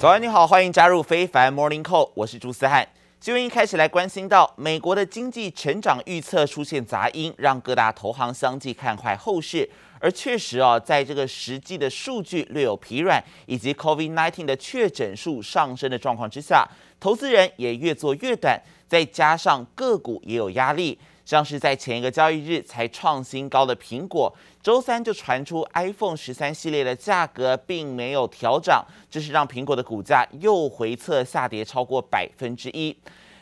早安，你好，欢迎加入非凡 Morning Call，我是朱思翰。新闻一开始来关心到美国的经济成长预测出现杂音，让各大投行相继看坏后市。而确实哦，在这个实际的数据略有疲软，以及 COVID-19 的确诊数上升的状况之下，投资人也越做越短，再加上个股也有压力。像是在前一个交易日才创新高的苹果，周三就传出 iPhone 十三系列的价格并没有调涨，这是让苹果的股价又回测下跌超过百分之一。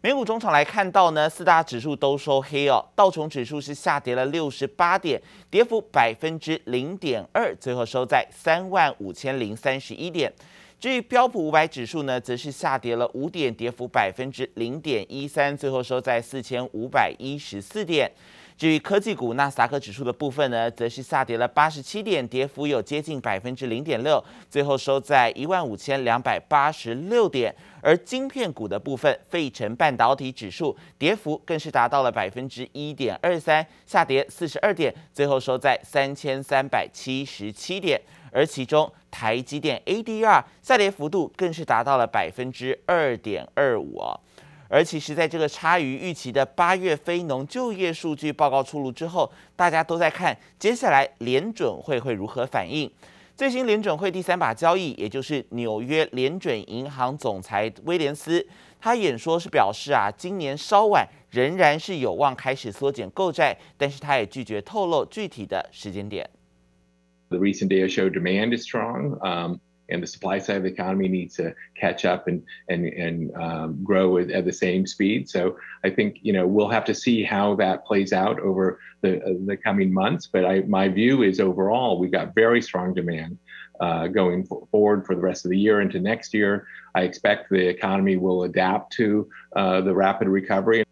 美股中场来看到呢，四大指数都收黑哦，道琼指数是下跌了六十八点，跌幅百分之零点二，最后收在三万五千零三十一点。至于标普五百指数呢，则是下跌了五点，跌幅百分之零点一三，最后收在四千五百一十四点。至于科技股纳斯达克指数的部分呢，则是下跌了八十七点，跌幅有接近百分之零点六，最后收在一万五千两百八十六点。而晶片股的部分，费城半导体指数跌幅更是达到了百分之一点二三，下跌四十二点，最后收在三千三百七十七点。而其中台积电 ADR 下跌幅度更是达到了百分之二点二五。而其实在这个差于预期的八月非农就业数据报告出炉之后，大家都在看接下来联准会会如何反应。最新联准会第三把交易，也就是纽约联准银行总裁威廉斯，他演说是表示啊，今年稍晚仍然是有望开始缩减购债，但是他也拒绝透露具体的时间点。The recent data show demand is strong, um, and the supply side of the economy needs to catch up and and and um, grow at, at the same speed. So I think you know we'll have to see how that plays out over the uh, the coming months. But I, my view is overall we've got very strong demand uh, going forward for the rest of the year into next year. I expect the economy will adapt to uh, the rapid recovery.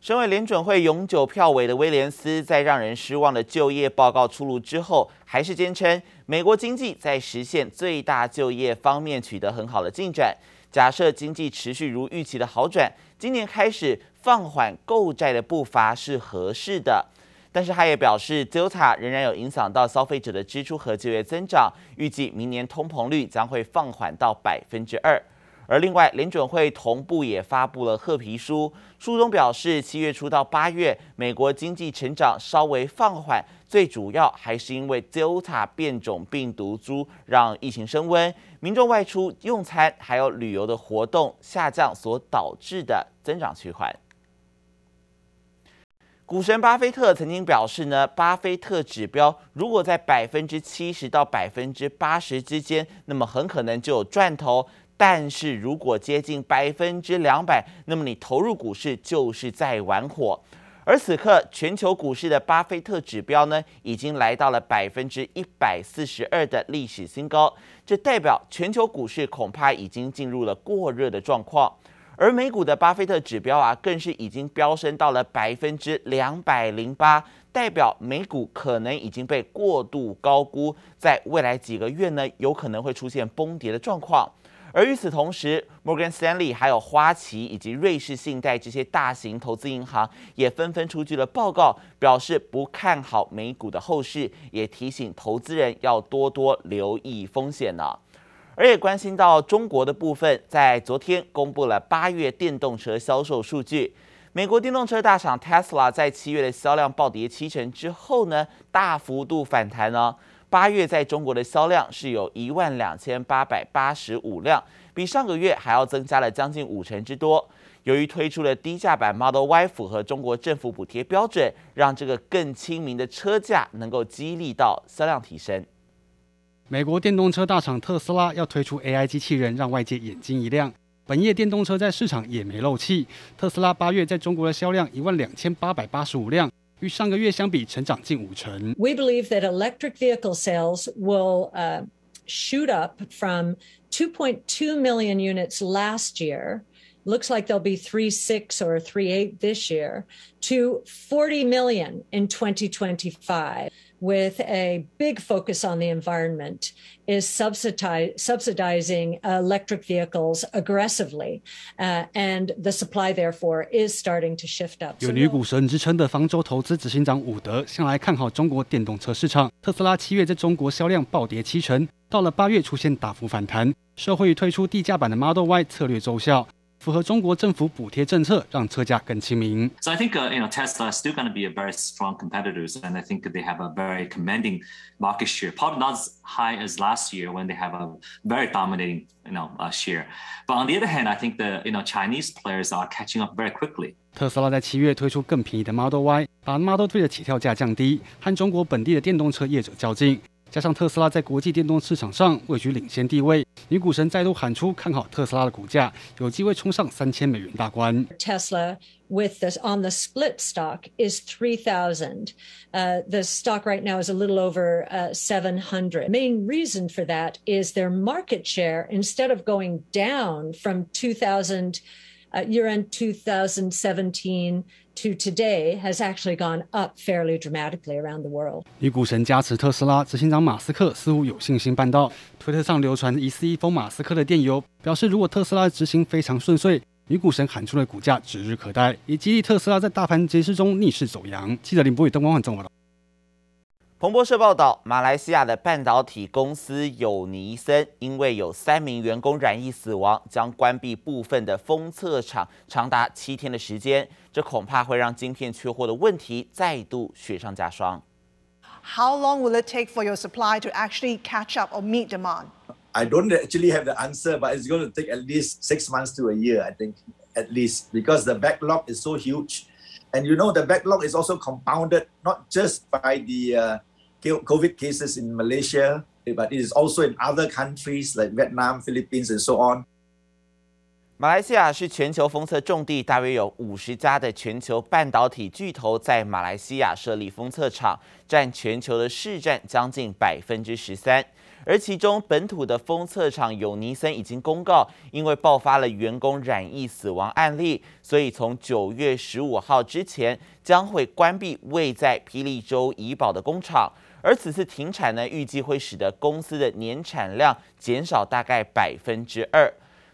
身为联准会永久票委的威廉斯，在让人失望的就业报告出炉之后，还是坚称美国经济在实现最大就业方面取得很好的进展。假设经济持续如预期的好转，今年开始放缓购债的步伐是合适的。但是他也表示，Delta 仍然有影响到消费者的支出和就业增长，预计明年通膨率将会放缓到百分之二。而另外，联准会同步也发布了褐皮书，书中表示，七月初到八月，美国经济成长稍微放缓，最主要还是因为 Delta 变种病毒株让疫情升温，民众外出用餐还有旅游的活动下降所导致的增长趋缓。股神巴菲特曾经表示呢，巴菲特指标如果在百分之七十到百分之八十之间，那么很可能就有赚头。但是如果接近百分之两百，那么你投入股市就是在玩火。而此刻全球股市的巴菲特指标呢，已经来到了百分之一百四十二的历史新高，这代表全球股市恐怕已经进入了过热的状况。而美股的巴菲特指标啊，更是已经飙升到了百分之两百零八，代表美股可能已经被过度高估，在未来几个月呢，有可能会出现崩跌的状况。而与此同时，摩根斯坦利、还有花旗以及瑞士信贷这些大型投资银行也纷纷出具了报告，表示不看好美股的后市，也提醒投资人要多多留意风险呢。而也关心到中国的部分，在昨天公布了八月电动车销售数据，美国电动车大厂 Tesla 在七月的销量暴跌七成之后呢，大幅度反弹呢。八月在中国的销量是有一万两千八百八十五辆，比上个月还要增加了将近五成之多。由于推出了低价版 Model Y，符合中国政府补贴标准，让这个更亲民的车价能够激励到销量提升。美国电动车大厂特斯拉要推出 AI 机器人，让外界眼睛一亮。本业电动车在市场也没漏气，特斯拉八月在中国的销量一万两千八百八十五辆。与上个月相比，成长近五成。We believe that electric vehicle sales will uh, shoot up from 2.2 million units last year. Looks like they'll be 3.6 or 3.8 this year to 40 million in 2025. with a big focus on the environment, is subsidize, subsidizing electric vehicles aggressively, uh, and the supply therefore is starting to shift up. 有女股神之称的方舟投资执行长伍德向来看好中国电动车市场。特斯拉七月在中国销量暴跌七成，到了八月出现大幅反弹，受惠于推出低价版的 Model Y 策略奏效。 符合中国政府补贴政策，让车价更亲民。So I think uh, you know Tesla is still going to be a very strong competitors, and I think they have a very commanding market share. Probably not as high as last year when they have a very dominating you know uh, share. But on the other hand, I think the you know Chinese players are catching up very quickly. 特斯拉在七月推出更便宜的 Model Y，把 Model 3的起跳价降低，和中国本地的电动车业者较劲。 加上特斯拉在国际电动市场上位居领先地位，女股神再度喊出看好特斯拉的股价有机会冲上三千美元大关。Tesla with this on the split stock is three thousand. Uh, the stock right now is a little over uh, seven hundred. Main reason for that is their market share instead of going down from two thousand uh, year end two thousand seventeen. To today has actually gone up fairly dramatically around the world。女股神加持特斯拉执行长马斯克似乎有信心办到。推特上流传疑似一封马斯克的电邮，表示如果特斯拉执行非常顺遂，女股神喊出的股价指日可待，以激励特斯拉在大盘跌势中逆势走阳。记者林博宇、邓光焕综合报道。彭博社报道，马来西亚的半导体公司友尼森因为有三名员工染疫死亡，将关闭部分的封测厂长达七天的时间。这恐怕会让晶片缺货的问题再度雪上加霜。How long will it take for your supply to actually catch up or meet demand? I don't actually have the answer, but it's going to take at least six months to a year, I think, at least, because the backlog is so huge. And you know, the backlog is also compounded not just by the uh, COVID cases in Malaysia, but it is also in other countries like Vietnam, Philippines, and so on. 马来西亚是全球封测重地，大约有五十家的全球半导体巨头在马来西亚设立封测厂，占全球的市占将近百分之十三。而其中本土的封测厂友尼森已经公告，因为爆发了员工染疫死亡案例，所以从九月十五号之前将会关闭位在霹雳州怡保的工厂。而此次停产呢，预计会使得公司的年产量减少大概百分之二。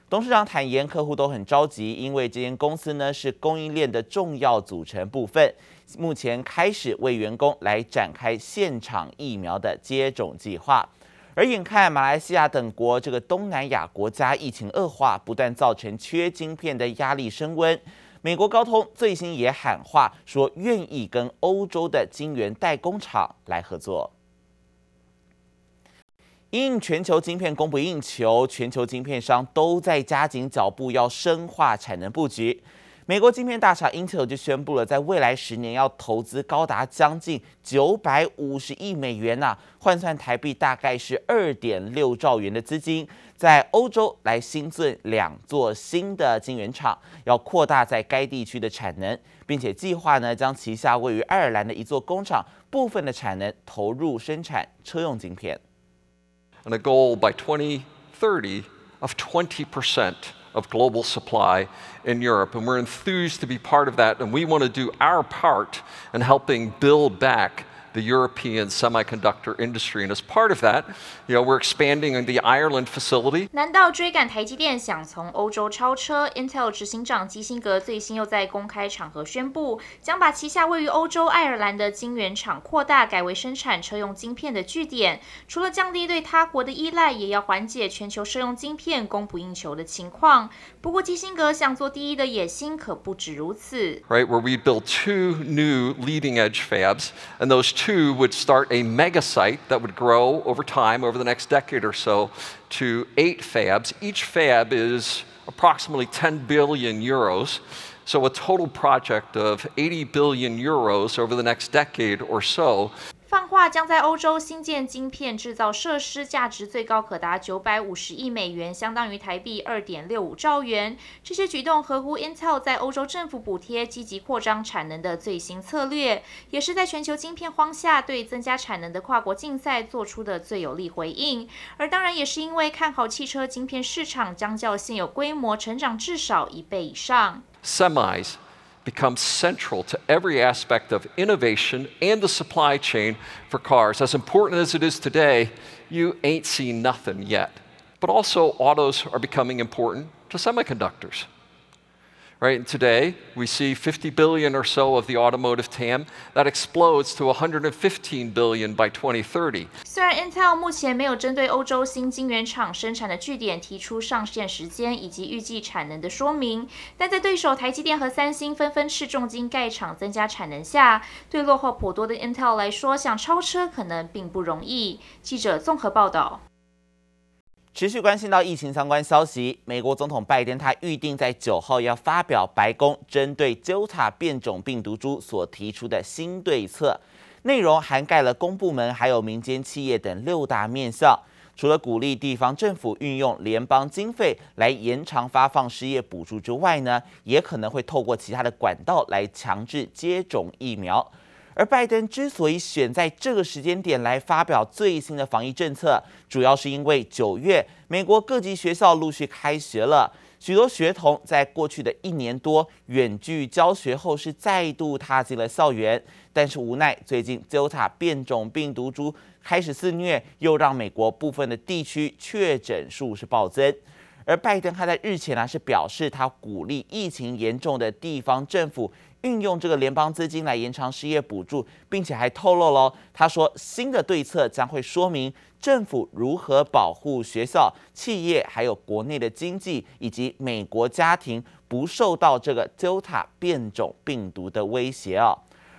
董事长坦言，客户都很着急，因为这间公司呢是供应链的重要组成部分。目前开始为员工来展开现场疫苗的接种计划。而眼看马来西亚等国这个东南亚国家疫情恶化，不断造成缺晶片的压力升温。美国高通最新也喊话说，愿意跟欧洲的晶圆代工厂来合作。因全球晶片供不应求，全球晶片商都在加紧脚步，要深化产能布局。美国晶片大厂 Intel 就宣布了，在未来十年要投资高达将近九百五十亿美元呐、啊，换算台币大概是二点六兆元的资金，在欧洲来新建两座新的晶圆厂，要扩大在该地区的产能，并且计划呢将旗下位于爱尔兰的一座工厂部分的产能投入生产车用晶片。and a goal by 2030 of 20% of global supply in Europe. And we're enthused to be part of that, and we want to do our part in helping build back the European semiconductor industry. And as part of that, you know, we're expanding the Ireland facility. 难道追赶台积电想从欧洲超车？Intel 执行长基辛格最新又在公开场合宣布，将把旗下位于欧洲爱尔兰的晶圆厂扩大，改为生产车用晶片的据点。除了降低对他国的依赖，也要缓解全球车用晶片供不应求的情况。不过，基辛格想做第一的野心可不止如此。Right, where we build two new leading edge fabs, and those two two would start a mega site that would grow over time, over the next decade or so, to eight fabs. Each fab is approximately 10 billion euros. So, a total project of 80 billion euros over the next decade or so. 放话将在欧洲新建晶片制造设施，价值最高可达九百五十亿美元，相当于台币二点六五兆元。这些举动合乎 Intel 在欧洲政府补贴、积极扩张产能的最新策略，也是在全球晶片荒下对增加产能的跨国竞赛做出的最有力回应。而当然也是因为看好汽车晶片市场将较现有规模成长至少一倍以上。Semis becomes central to every aspect of innovation and the supply chain for cars. As important as it is today, you ain't seen nothing yet. But also, autos are becoming important to semiconductors. Right? And today, we see 50 billion or so of the automotive TAM. That explodes to 115 billion by 2030. 虽然 Intel 目前没有针对欧洲新晶圆厂生产的据点提出上线时间以及预计产能的说明，但在对手台积电和三星纷纷斥重金盖厂增加产能下，对落后颇多的 Intel 来说，想超车可能并不容易。记者综合报道。持续关心到疫情相关消息，美国总统拜登他预定在九号要发表白宫针对 j 塔变种病毒株所提出的新对策，内容涵盖了公部门还有民间企业等六大面向。除了鼓励地方政府运用联邦经费来延长发放失业补助之外呢，也可能会透过其他的管道来强制接种疫苗。而拜登之所以选在这个时间点来发表最新的防疫政策，主要是因为九月美国各级学校陆续开学了，许多学童在过去的一年多远距教学后是再度踏进了校园，但是无奈最近 Delta 变种病毒株开始肆虐，又让美国部分的地区确诊数是暴增。而拜登他在日前呢是表示，他鼓励疫情严重的地方政府。运用这个联邦资金来延长失业补助，并且还透露了，他说新的对策将会说明政府如何保护学校、企业，还有国内的经济以及美国家庭不受到这个 Delta 变种病毒的威胁哦。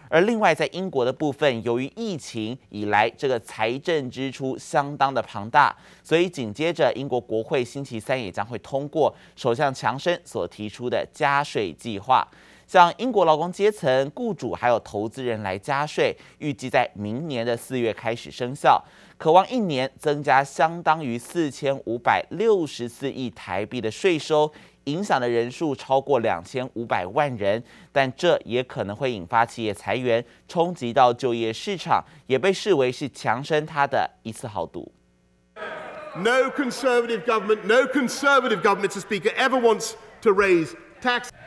而另外在英国的部分，由于疫情以来这个财政支出相当的庞大，所以紧接着英国国会星期三也将会通过首相强生所提出的加税计划。向英国劳工阶层、雇主还有投资人来加税，预计在明年的四月开始生效，可望一年增加相当于四千五百六十四亿台币的税收，影响的人数超过两千五百万人，但这也可能会引发企业裁员，冲击到就业市场，也被视为是强生他的一次豪赌。No conservative government, no conservative government, Mr. Speaker, ever wants to raise.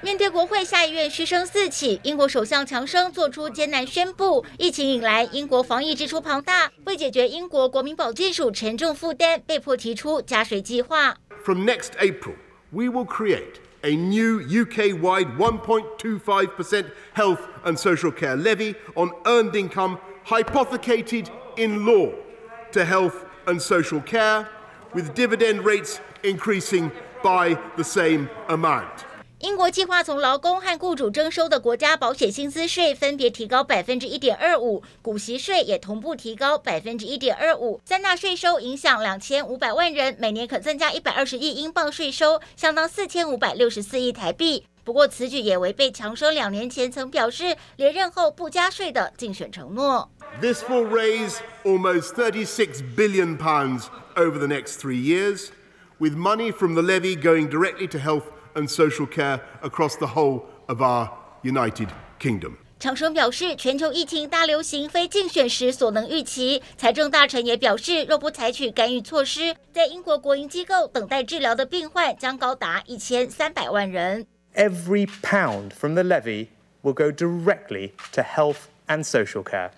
面对国会下议院嘘声四起，英国首相强生做出艰难宣布。疫情以来，英国防疫支出庞大，为解决英国国民保健署沉重负担，被迫提出加税计划。From next April, we will create a new UK-wide 1.25% health and social care levy on earned income hypothecated in law to health and social care, with dividend rates increasing by the same amount. 英国计划从劳工和雇主征收的国家保险薪资税分别提高百分之一点二五，股息税也同步提高百分之一点二五。三大税收影响两千五百万人，每年可增加一百二十亿英镑税收，相当四千五百六十四亿台币。不过，此举也违背强生两年前曾表示连任后不加税的竞选承诺。This will raise almost thirty-six billion pounds over the next three years, with money from the levy going directly to health. And social care across the whole of our United Kingdom. 强生表示，全球疫情大流行非竞选时所能预期。财政大臣也表示，若不采取干预措施，在英国国营机构等待治疗的病患将高达一千三百万人。Every pound from the levy will go directly to health and social care.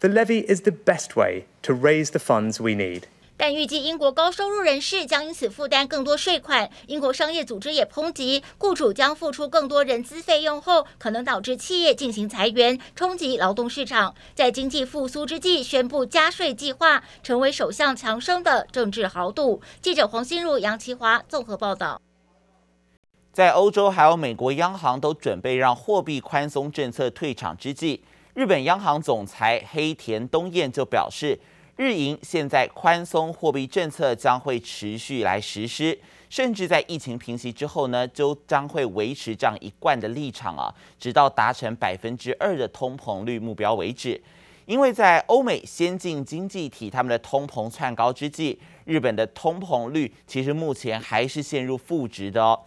The levy is the best way to raise the funds we need. 但预计英国高收入人士将因此负担更多税款。英国商业组织也抨击，雇主将付出更多人资费用后，可能导致企业进行裁员，冲击劳动市场。在经济复苏之际宣布加税计划，成为首相强生的政治豪赌。记者黄心如、杨其华综合报道。在欧洲还有美国央行都准备让货币宽松政策退场之际，日本央行总裁黑田东彦就表示。日银现在宽松货币政策将会持续来实施，甚至在疫情平息之后呢，就将会维持这样一贯的立场啊，直到达成百分之二的通膨率目标为止。因为在欧美先进经济体他们的通膨窜高之际，日本的通膨率其实目前还是陷入负值的哦。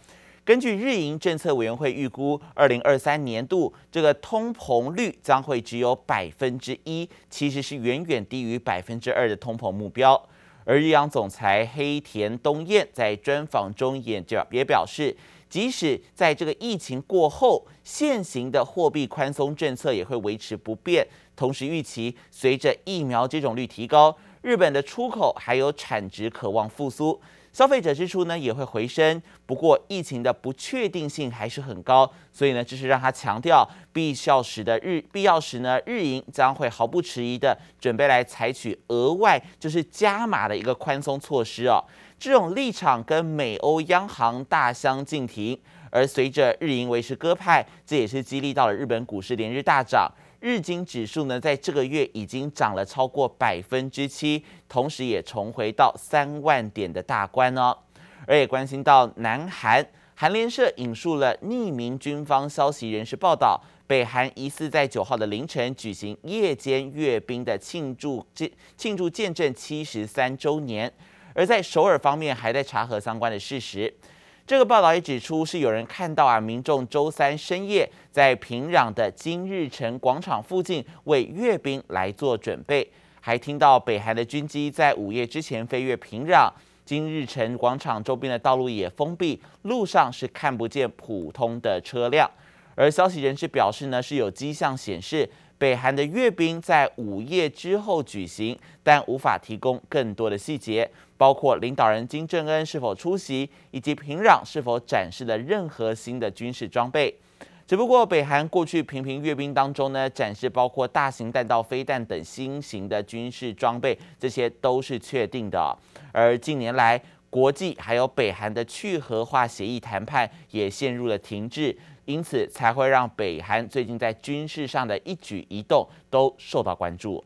根据日银政策委员会预估，二零二三年度这个通膨率将会只有百分之一，其实是远远低于百分之二的通膨目标。而日央总裁黑田东彦在专访中也也表示，即使在这个疫情过后，现行的货币宽松政策也会维持不变。同时预期，随着疫苗接种率提高，日本的出口还有产值渴望复苏，消费者支出呢也会回升。不过，疫情的不确定性还是很高，所以呢，这是让他强调必要时的日必要时呢，日银将会毫不迟疑的准备来采取额外就是加码的一个宽松措施哦。这种立场跟美欧央行大相径庭，而随着日银维持鸽派，这也是激励到了日本股市连日大涨。日经指数呢，在这个月已经涨了超过百分之七，同时也重回到三万点的大关哦。而也关心到南韩，韩联社引述了匿名军方消息人士报道，北韩疑似在九号的凌晨举行夜间阅兵的庆祝建庆祝见证七十三周年，而在首尔方面还在查核相关的事实。这个报道也指出，是有人看到啊，民众周三深夜在平壤的金日成广场附近为阅兵来做准备，还听到北韩的军机在午夜之前飞越平壤。金日成广场周边的道路也封闭，路上是看不见普通的车辆。而消息人士表示呢，是有迹象显示北韩的阅兵在午夜之后举行，但无法提供更多的细节。包括领导人金正恩是否出席，以及平壤是否展示了任何新的军事装备。只不过，北韩过去频频阅兵当中呢，展示包括大型弹道飞弹等新型的军事装备，这些都是确定的。而近年来，国际还有北韩的去核化协议谈判也陷入了停滞，因此才会让北韩最近在军事上的一举一动都受到关注。